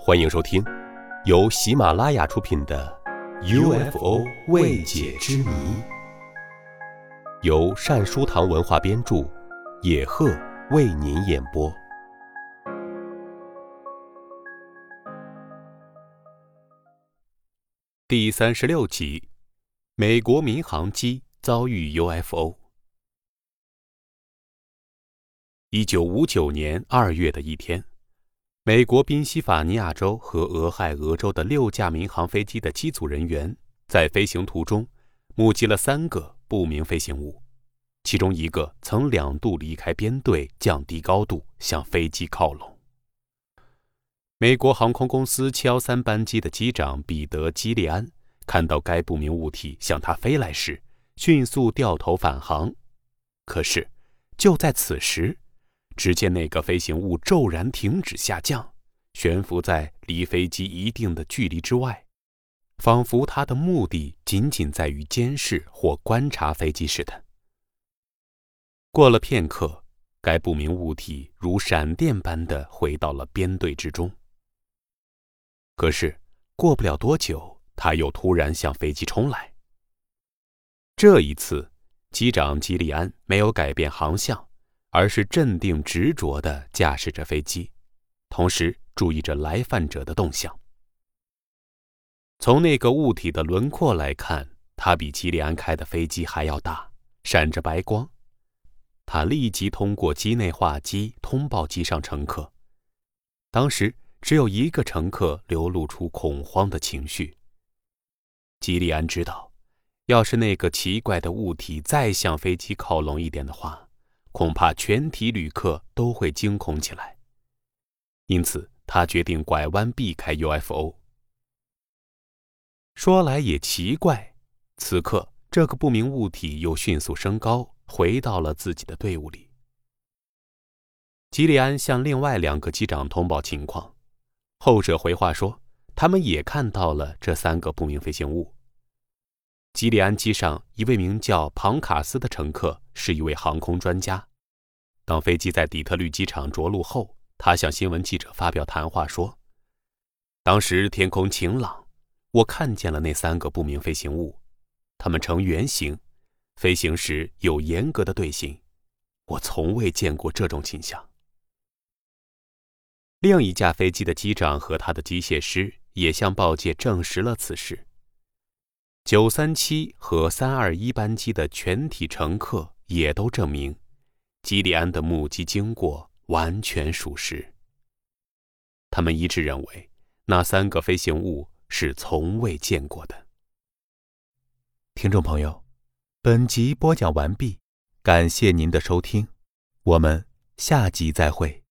欢迎收听，由喜马拉雅出品的《UFO 未解之谜》，由善书堂文化编著，野鹤为您演播。第三十六集：美国民航机遭遇 UFO。一九五九年二月的一天。美国宾夕法尼亚州和俄亥俄州的六架民航飞机的机组人员在飞行途中目击了三个不明飞行物，其中一个曾两度离开编队，降低高度向飞机靠拢。美国航空公司七幺三班机的机长彼得·基利安看到该不明物体向他飞来时，迅速掉头返航。可是，就在此时。只见那个飞行物骤然停止下降，悬浮在离飞机一定的距离之外，仿佛它的目的仅仅在于监视或观察飞机似的。过了片刻，该不明物体如闪电般的回到了编队之中。可是过不了多久，它又突然向飞机冲来。这一次，机长吉利安没有改变航向。而是镇定执着地驾驶着飞机，同时注意着来犯者的动向。从那个物体的轮廓来看，它比吉利安开的飞机还要大，闪着白光。他立即通过机内话机通报机上乘客。当时只有一个乘客流露出恐慌的情绪。吉利安知道，要是那个奇怪的物体再向飞机靠拢一点的话，恐怕全体旅客都会惊恐起来，因此他决定拐弯避开 UFO。说来也奇怪，此刻这个不明物体又迅速升高，回到了自己的队伍里。吉利安向另外两个机长通报情况，后者回话说，他们也看到了这三个不明飞行物。吉利安机上一位名叫庞卡斯的乘客是一位航空专家。当飞机在底特律机场着陆后，他向新闻记者发表谈话说：“当时天空晴朗，我看见了那三个不明飞行物，它们呈圆形，飞行时有严格的队形，我从未见过这种景象。”另一架飞机的机长和他的机械师也向报界证实了此事。九三七和三二一班机的全体乘客也都证明。基里安的目击经过完全属实。他们一致认为，那三个飞行物是从未见过的。听众朋友，本集播讲完毕，感谢您的收听，我们下集再会。